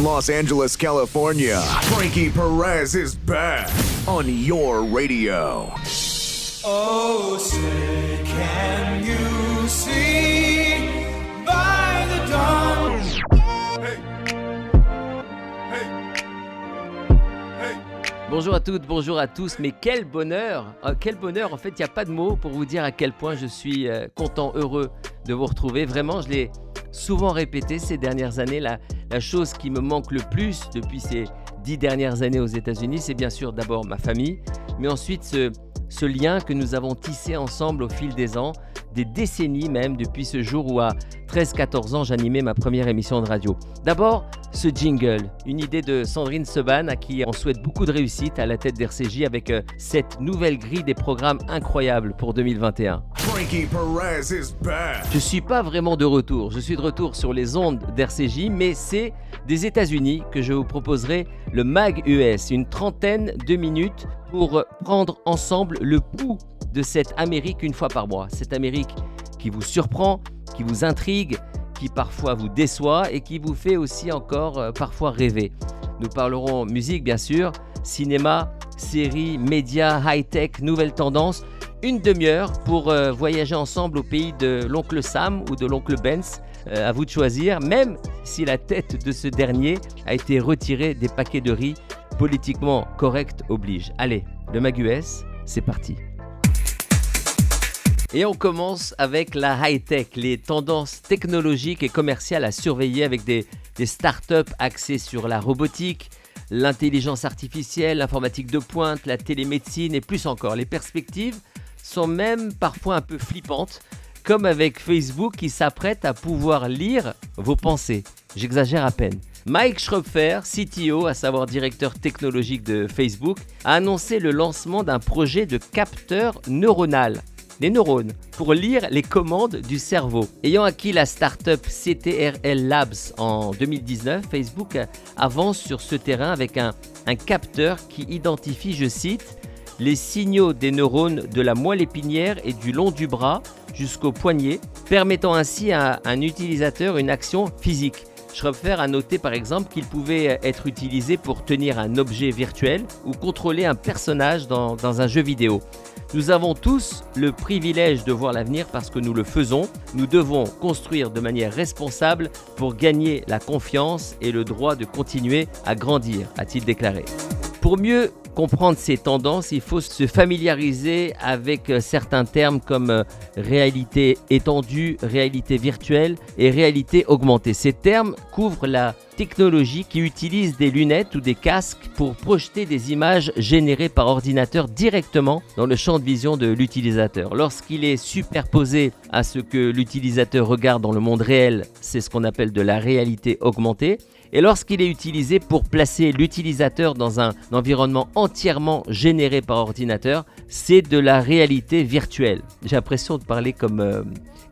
from Los Angeles, California, Frankie Perez is back on your radio. Oh, say, can you see by the dawn's Bonjour à toutes, bonjour à tous, mais quel bonheur Ah, Quel bonheur, en fait, il n'y a pas de mots pour vous dire à quel point je suis euh, content, heureux de vous retrouver. Vraiment, je l'ai souvent répété ces dernières années, la, la chose qui me manque le plus depuis ces dix dernières années aux États-Unis, c'est bien sûr d'abord ma famille, mais ensuite ce, ce lien que nous avons tissé ensemble au fil des ans, des décennies même, depuis ce jour où à 13-14 ans j'animais ma première émission de radio. D'abord, ce jingle, une idée de Sandrine Seban à qui on souhaite beaucoup de réussite à la tête d'RCJ avec euh, cette nouvelle grille des programmes incroyables pour 2021. Frankie Perez is back. Je suis pas vraiment de retour, je suis de retour sur les ondes d'RCJ, mais c'est des États-Unis que je vous proposerai le MAG US, une trentaine de minutes pour prendre ensemble le pouls de cette Amérique une fois par mois. Cette Amérique qui vous surprend, qui vous intrigue, qui parfois vous déçoit et qui vous fait aussi encore euh, parfois rêver. Nous parlerons musique bien sûr, cinéma, séries, médias, high-tech, nouvelles tendances. Une demi-heure pour euh, voyager ensemble au pays de l'oncle Sam ou de l'oncle Benz. Euh, à vous de choisir, même si la tête de ce dernier a été retirée des paquets de riz politiquement correct oblige. Allez, le MagUS, c'est parti. Et on commence avec la high-tech, les tendances technologiques et commerciales à surveiller avec des, des startups axées sur la robotique, l'intelligence artificielle, l'informatique de pointe, la télémédecine et plus encore. Les perspectives sont même parfois un peu flippantes, comme avec Facebook qui s'apprête à pouvoir lire vos pensées. J'exagère à peine. Mike Schröpfer, CTO, à savoir directeur technologique de Facebook, a annoncé le lancement d'un projet de capteur neuronal les neurones pour lire les commandes du cerveau. Ayant acquis la startup CTRL Labs en 2019, Facebook avance sur ce terrain avec un capteur qui identifie, je cite, les signaux des neurones de la moelle épinière et du long du bras jusqu'au poignet, permettant ainsi à un utilisateur une action physique. Schröpfer a noté par exemple qu'il pouvait être utilisé pour tenir un objet virtuel ou contrôler un personnage dans, dans un jeu vidéo. Nous avons tous le privilège de voir l'avenir parce que nous le faisons. Nous devons construire de manière responsable pour gagner la confiance et le droit de continuer à grandir, a-t-il déclaré. Pour mieux comprendre ces tendances, il faut se familiariser avec euh, certains termes comme euh, réalité étendue, réalité virtuelle et réalité augmentée. Ces termes couvrent la technologie qui utilise des lunettes ou des casques pour projeter des images générées par ordinateur directement dans le champ de vision de l'utilisateur. Lorsqu'il est superposé à ce que l'utilisateur regarde dans le monde réel, c'est ce qu'on appelle de la réalité augmentée. Et lorsqu'il est utilisé pour placer l'utilisateur dans un environnement entièrement généré par ordinateur, c'est de la réalité virtuelle. J'ai l'impression de parler comme... euh,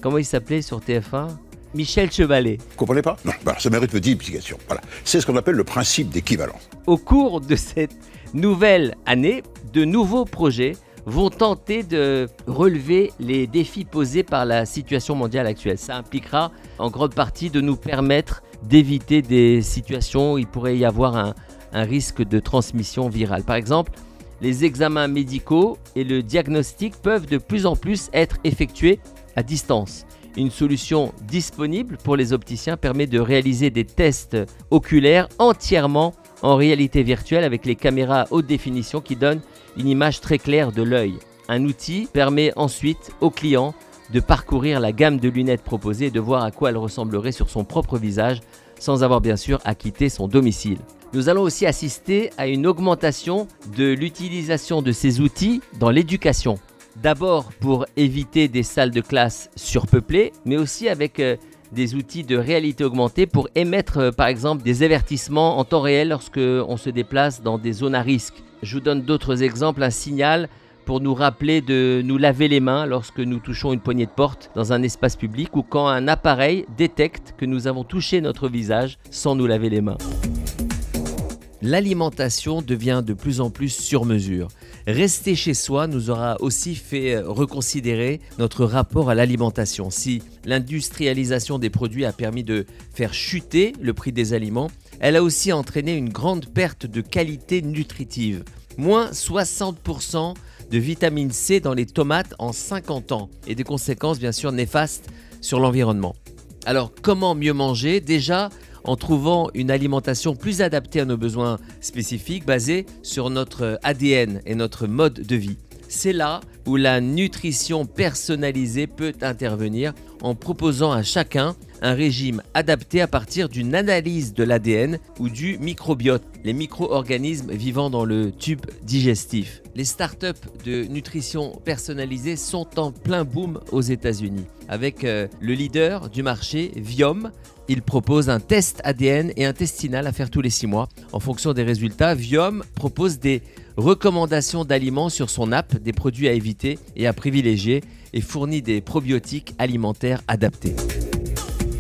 comment il s'appelait sur TF1 Michel Chevalet. Vous comprenez pas? Non, bah, ça mérite petite explication. Voilà. C'est ce qu'on appelle le principe d'équivalence. Au cours de cette nouvelle année, de nouveaux projets vont tenter de relever les défis posés par la situation mondiale actuelle. Ça impliquera en grande partie de nous permettre d'éviter des situations où il pourrait y avoir un, un risque de transmission virale. Par exemple, les examens médicaux et le diagnostic peuvent de plus en plus être effectués à distance. Une solution disponible pour les opticiens permet de réaliser des tests oculaires entièrement en réalité virtuelle avec les caméras haute définition qui donnent une image très claire de l'œil. Un outil permet ensuite au client de parcourir la gamme de lunettes proposées et de voir à quoi elles ressembleraient sur son propre visage sans avoir bien sûr à quitter son domicile. Nous allons aussi assister à une augmentation de l'utilisation de ces outils dans l'éducation. D'abord pour éviter des salles de classe surpeuplées, mais aussi avec euh, des outils de réalité augmentée pour émettre euh, par exemple des avertissements en temps réel lorsque on se déplace dans des zones à risque. Je vous donne d'autres exemples, un signal pour nous rappeler de nous laver les mains lorsque nous touchons une poignée de porte dans un espace public ou quand un appareil détecte que nous avons touché notre visage sans nous laver les mains. L'alimentation devient de plus en plus sur mesure. Rester chez soi nous aura aussi fait euh, reconsidérer notre rapport à l'alimentation. Si l'industrialisation des produits a permis de faire chuter le prix des aliments, elle a aussi entraîné une grande perte de qualité nutritive. Moins 60% de vitamine C dans les tomates en 50 ans et des conséquences bien sûr néfastes sur l'environnement. Alors comment mieux manger? Déjà en trouvant une alimentation plus adaptée à nos besoins spécifiques basée sur notre ADN et notre mode de vie. C'est là où la nutrition personnalisée peut intervenir en proposant à chacun un régime adapté à partir d'une analyse de l'ADN ou du microbiote, les micro-organismes vivant dans le tube digestif. Les startups de nutrition personnalisée sont en plein boom aux États-Unis. Avec euh, le leader du marché, Viom, il propose un test ADN et intestinal à faire tous les six mois. En fonction des résultats, Viom propose des recommandations d'aliments sur son app, des produits à éviter et à privilégier et fournit des probiotiques alimentaires adaptés.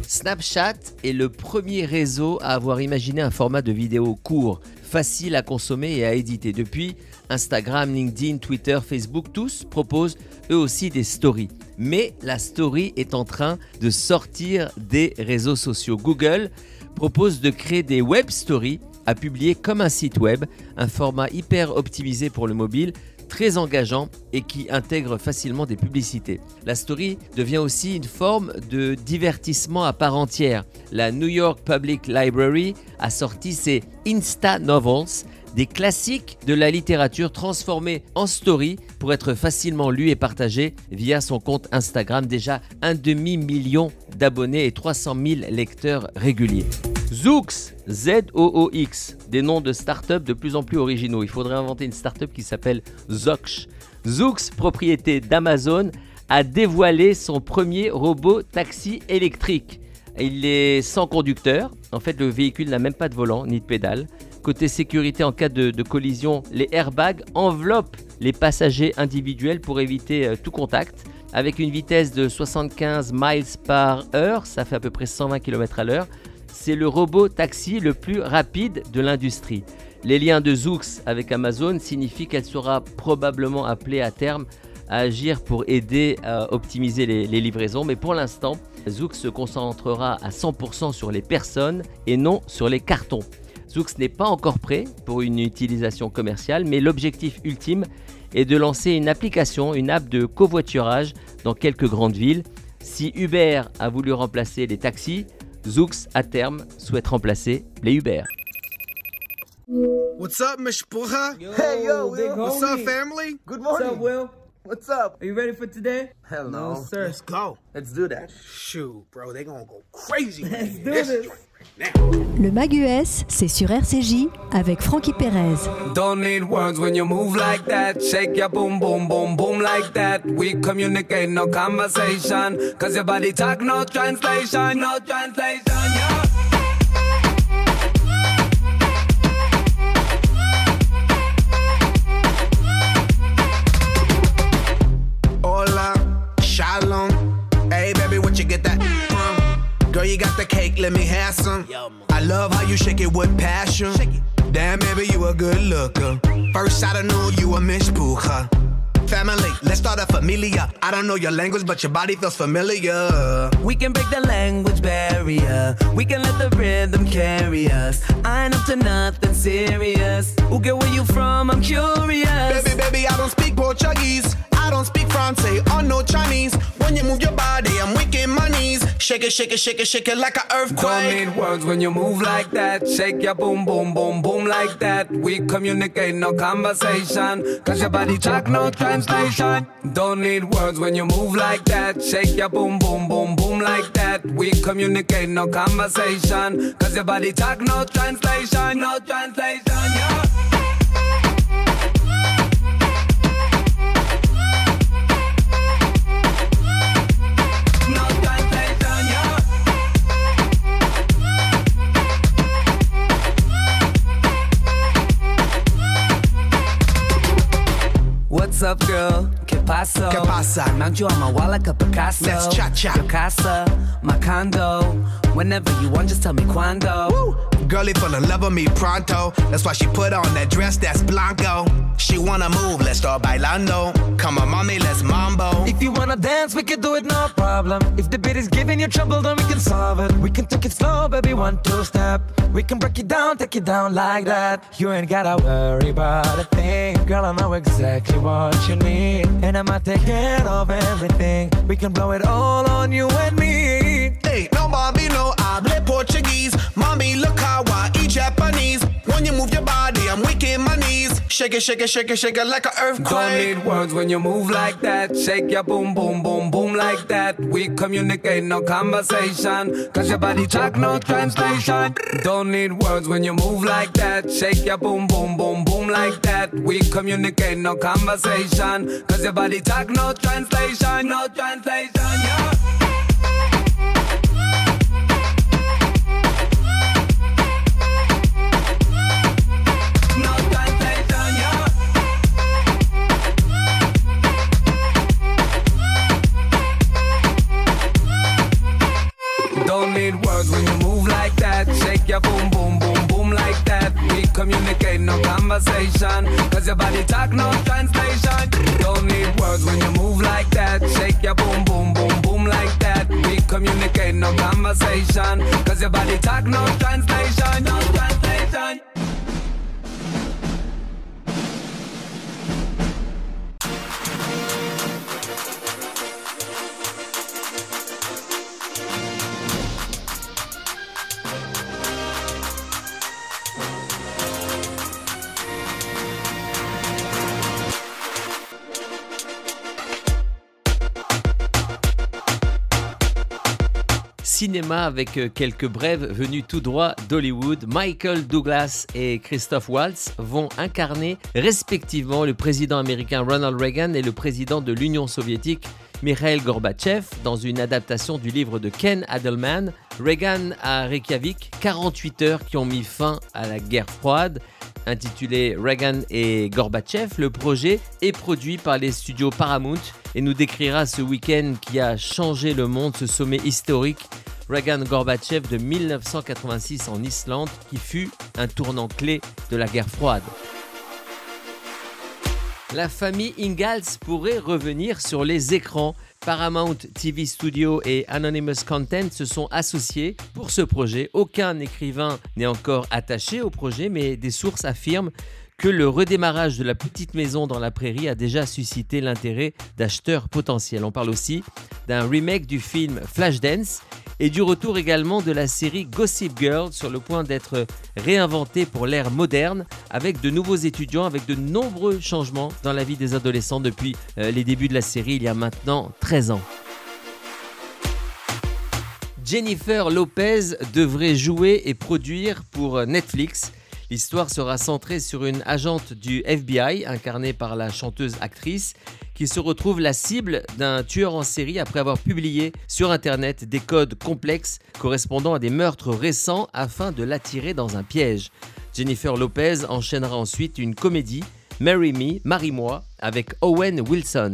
Snapchat est le premier réseau à avoir imaginé un format de vidéo court, facile à consommer et à éditer. Depuis, Instagram, LinkedIn, Twitter, Facebook, tous proposent eux aussi des stories. Mais la story est en train de sortir des réseaux sociaux. Google propose de créer des web stories à publier comme un site web, un format hyper optimisé pour le mobile très engageant et qui intègre facilement des publicités. La story devient aussi une forme de divertissement à part entière. La New York Public Library a sorti ses Insta Novels, des classiques de la littérature transformés en story pour être facilement lus et partagés via son compte Instagram. Déjà un demi-million d'abonnés et 300 000 lecteurs réguliers. Zoox, Z-O-O-X, des noms de start-up de plus en plus originaux. Il faudrait inventer une start-up qui s'appelle Zoox. Zoox, propriété d'Amazon, a dévoilé son premier robot taxi électrique. Il est sans conducteur. En fait, le véhicule n'a même pas de volant ni de pédale. Côté sécurité, en cas de, collision, les airbags enveloppent les passagers individuels pour éviter euh, tout contact. Avec une vitesse de 75 miles par heure, ça fait à peu près 120 km à l'heure, c'est le robot taxi le plus rapide de l'industrie. Les liens de Zoox avec Amazon signifient qu'elle sera probablement appelée à terme à agir pour aider à optimiser les, livraisons, mais pour l'instant, Zoox se concentrera à 100% sur les personnes et non sur les cartons. Zoox n'est pas encore prêt pour une utilisation commerciale, mais l'objectif ultime est de lancer une application, une app de covoiturage dans quelques grandes villes. Si Uber a voulu remplacer les taxis, Zoox, à terme, souhaite remplacer les Uber. What's up, Mishpucha? Hey, yo, Will. What's up, family? Good morning. What's up, Will? What's up? Are you ready for today? Hell no. No, sir. Let's go. Let's do that. Shoot, bro, they gonna go crazy. Let's do This. Le Mag US, c'est sur RCJ avec Frankie Perez. Don't need words when you move like that. Shake your boom, boom, boom, boom like that. We communicate, no conversation. Cause your body talk, no translation, no translation, yeah. Get that from? Girl, you got the cake, let me have some. I love how you shake it with passion. Damn, baby, you a good looker. First shot, I knew you a Miss Pucha. Family, let's start a familia. I don't know your language, but your body feels familiar. We can break the language barrier. We can let the rhythm carry us. I ain't up to nothing serious. Who get where you from? I'm curious. Baby, baby, I don't speak Portuguese. I don't speak Francais or oh, no Chinese. When you move your body, I'm weak in my knees. Shake it, shake it, shake it, shake it like an earthquake. Don't need words when you move like that. Shake your boom, boom, boom, boom like that. We communicate, no conversation. Cause your body talk, no translation. Don't need words when you move like that. Shake your boom, boom, boom, boom like that. We communicate, no conversation. Cause your body talk, no translation, no translation, yeah. What's up, girl? ¿Qué pasa? ¿Qué pasa? Knocked you on my wall like a Picasso. Let's cha-cha. Your casa, my condo. Whenever you want, just tell me cuando. Girlie fell in love with me pronto. That's why she put on that dress that's blanco. She wanna move, let's start bailando. Come on, mommy, let's mambo. If you wanna dance, we can do it, no problem. If the beat is giving you trouble, then we can solve it. We can take it slow, baby, one, two step. We can break it down, take it down like that. You ain't gotta worry about a thing. Girl, I know exactly what you need. And I'ma take care of everything. We can blow it all on you and me. Hey, no mommy, no hable Portuguese. Mommy, look how I eat Japanese. When you move your body, I'm weak my knees. Shake it, shake it, shake it, shake it like an earthquake. Don't need words when you move like that. Shake your boom, boom, boom, boom like that. We communicate, no conversation. Cause your body talk, no translation. Don't need words when you move like that. Shake your boom, boom, boom, boom like that. We communicate, no conversation. Cause your body talk, no translation, no translation, yeah. Your boom, boom, boom, boom like that. We communicate, no conversation. Cause your body talk, no translation. Don't need words when you move like that. Shake your boom, boom, boom, boom like that. We communicate, no conversation. Cause your body talk, no translation, no translation. Cinéma avec euh, quelques brèves venus tout droit d'Hollywood. Michael Douglas et Christoph Waltz vont incarner respectivement le président américain Ronald Reagan et le président de l'Union soviétique Mikhail Gorbatchev dans une adaptation du livre de Ken Adelman, Reagan à Reykjavik, 48 heures qui ont mis fin à la guerre froide. Intitulé Reagan et Gorbatchev, le projet est produit par les studios Paramount et nous décrira ce week-end qui a changé le monde, ce sommet historique Reagan-Gorbatchev de 1986 en Islande qui fut un tournant clé de la guerre froide. La famille Ingalls pourrait revenir sur les écrans. Paramount TV Studio et Anonymous Content se sont associés pour ce projet. Aucun écrivain n'est encore attaché au projet, mais des sources affirment que le redémarrage de la petite maison dans la prairie a déjà suscité l'intérêt d'acheteurs potentiels. On parle aussi d'un remake du film Flashdance et du retour également de la série Gossip Girl sur le point d'être réinventée pour l'ère moderne avec de nouveaux étudiants, avec de nombreux changements dans la vie des adolescents depuis euh, les débuts de la série il y a maintenant 13 ans. Jennifer Lopez devrait jouer et produire pour Netflix. L'histoire sera centrée sur une agente du FBI, incarnée par la chanteuse actrice, qui se retrouve la cible d'un tueur en série après avoir publié sur Internet des codes complexes correspondant à des meurtres récents afin de l'attirer dans un piège. Jennifer Lopez enchaînera ensuite une comédie, Marry Me, Marie-moi, avec Owen Wilson.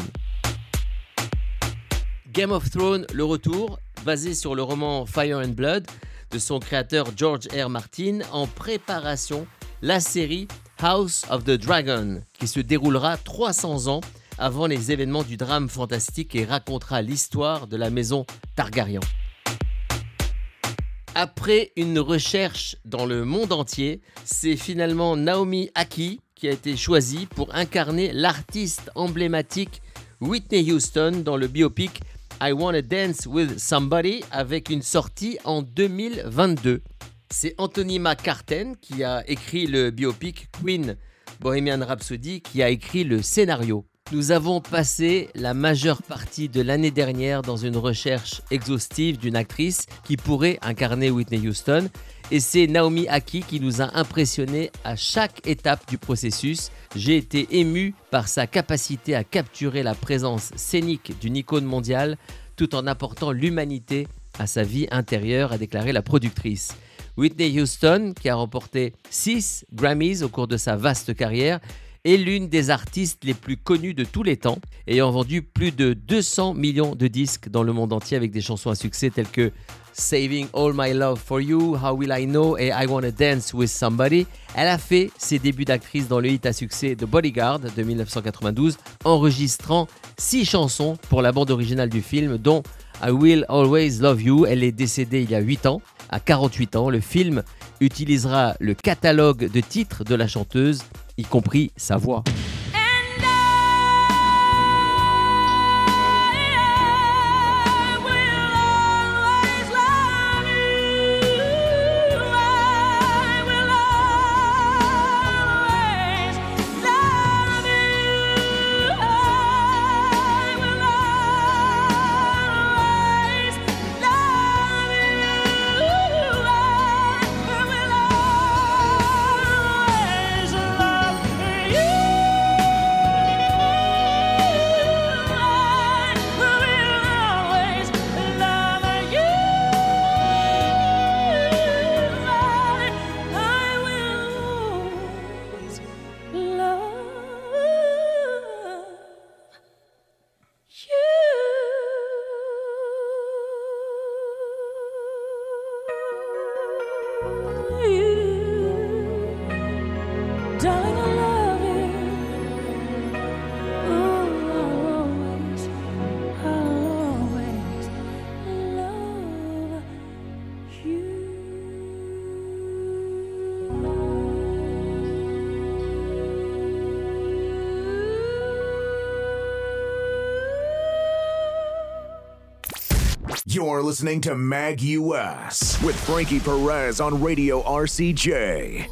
Game of Thrones, le retour, basé sur le roman Fire and Blood de son créateur George R. Martin, en préparation, la série House of the Dragon, qui se déroulera 300 ans avant les événements du drame fantastique et racontera l'histoire de la maison Targaryen. Après une recherche dans le monde entier, c'est finalement Naomi Aki qui a été choisie pour incarner l'artiste emblématique Whitney Houston dans le biopic I Wanna Dance with Somebody avec une sortie en 2022. C'est Anthony McCarten qui a écrit le biopic Queen Bohemian Rhapsody qui a écrit le scénario. Nous avons passé la majeure partie de l'année dernière dans une recherche exhaustive d'une actrice qui pourrait incarner Whitney Houston et c'est Naomi Aki qui nous a impressionnés à chaque étape du processus. J'ai été ému par sa capacité à capturer la présence scénique d'une icône mondiale tout en apportant l'humanité à sa vie intérieure, a déclaré la productrice. Whitney Houston, qui a remporté 6 Grammys au cours de sa vaste carrière, est l'une des artistes les plus connues de tous les temps, ayant vendu plus de 200 millions de disques dans le monde entier avec des chansons à succès telles que Saving All My Love for You, How Will I Know? Et I Wanna Dance with Somebody. Elle a fait ses débuts d'actrice dans le hit à succès The Bodyguard de 1992, enregistrant six chansons pour la bande originale du film, dont I Will Always Love You. Elle est décédée il y a 8 ans. À 48 ans, le film utilisera le catalogue de titres de la chanteuse, y compris sa voix. You're listening to Mag US with Frankie Perez on Radio RCJ.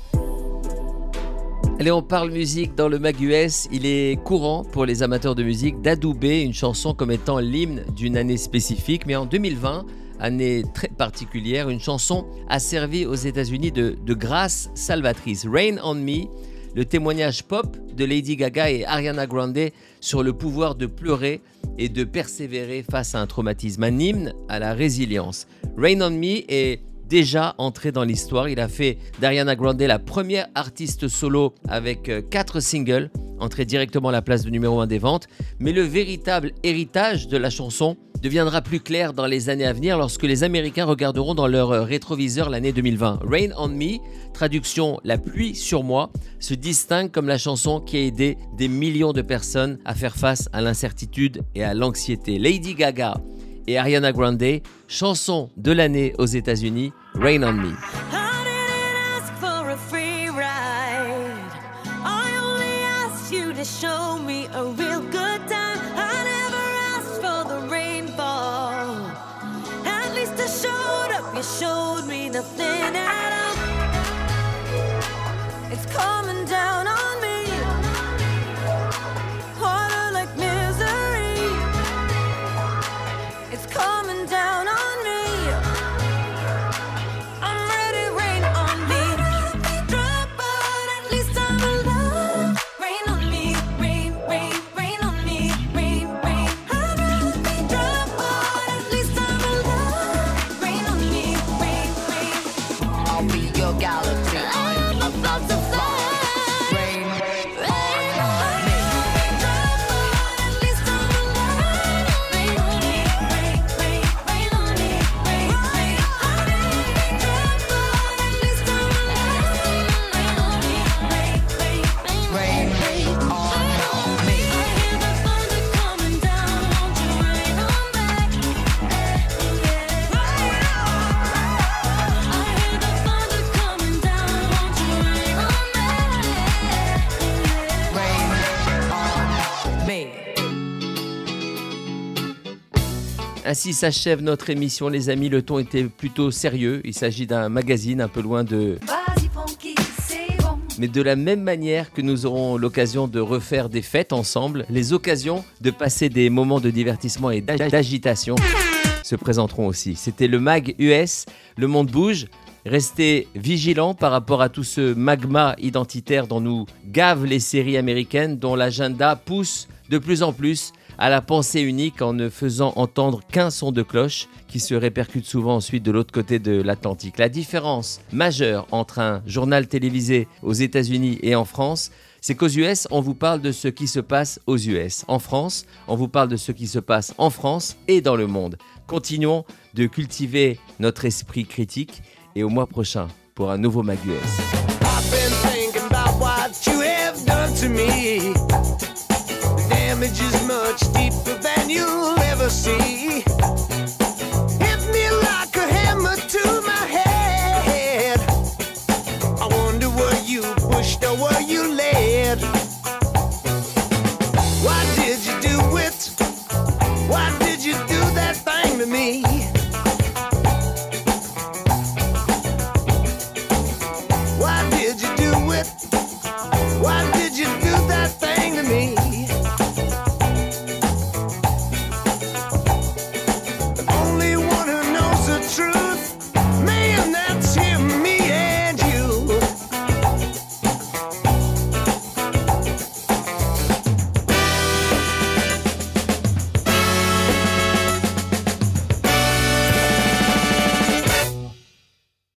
Allez, on parle musique dans le Mag US. Il est courant pour les amateurs de musique d'adouber une chanson comme étant l'hymne d'une année spécifique, mais en 2020, année très particulière, une chanson a servi aux États-Unis de grâce salvatrice. Rain on Me, le témoignage pop de Lady Gaga et Ariana Grande sur le pouvoir de pleurer et de persévérer face à un traumatisme, un hymne à la résilience. Rain on Me est déjà entré dans l'histoire. Il a fait d'Ariana Grande la première artiste solo avec euh, quatre singles, entré directement à la place de numéro 1 des ventes. Mais le véritable héritage de la chanson deviendra plus clair dans les années à venir lorsque les Américains regarderont dans leur euh, rétroviseur l'année 2020. Rain on Me, traduction La pluie sur moi, se distingue comme la chanson qui a aidé des millions de personnes à faire face à l'incertitude et à l'anxiété. Lady Gaga et Ariana Grande, chanson de l'année aux États-Unis, Rain on Me. Ainsi s'achève notre émission, les amis. Le ton était plutôt sérieux. Il s'agit d'un magazine un peu loin de. Bon. Mais de la même manière que nous aurons l'occasion de refaire des fêtes ensemble, les occasions de passer des moments de divertissement et d'ag- d'agitation se présenteront aussi. C'était le MAG US, le monde bouge. Restez vigilants par rapport à tout ce magma identitaire dont nous gavent les séries américaines, dont l'agenda pousse de plus en plus à la pensée unique en ne faisant entendre qu'un son de cloche qui se répercute souvent ensuite de l'autre côté de l'Atlantique. La différence majeure entre un journal télévisé aux États-Unis et en France, c'est qu'aux US, on vous parle de ce qui se passe aux US. En France, on vous parle de ce qui se passe en France et dans le monde. Continuons de cultiver notre esprit critique et au mois prochain pour un nouveau Mag US. Damage is much deeper than you'll ever see.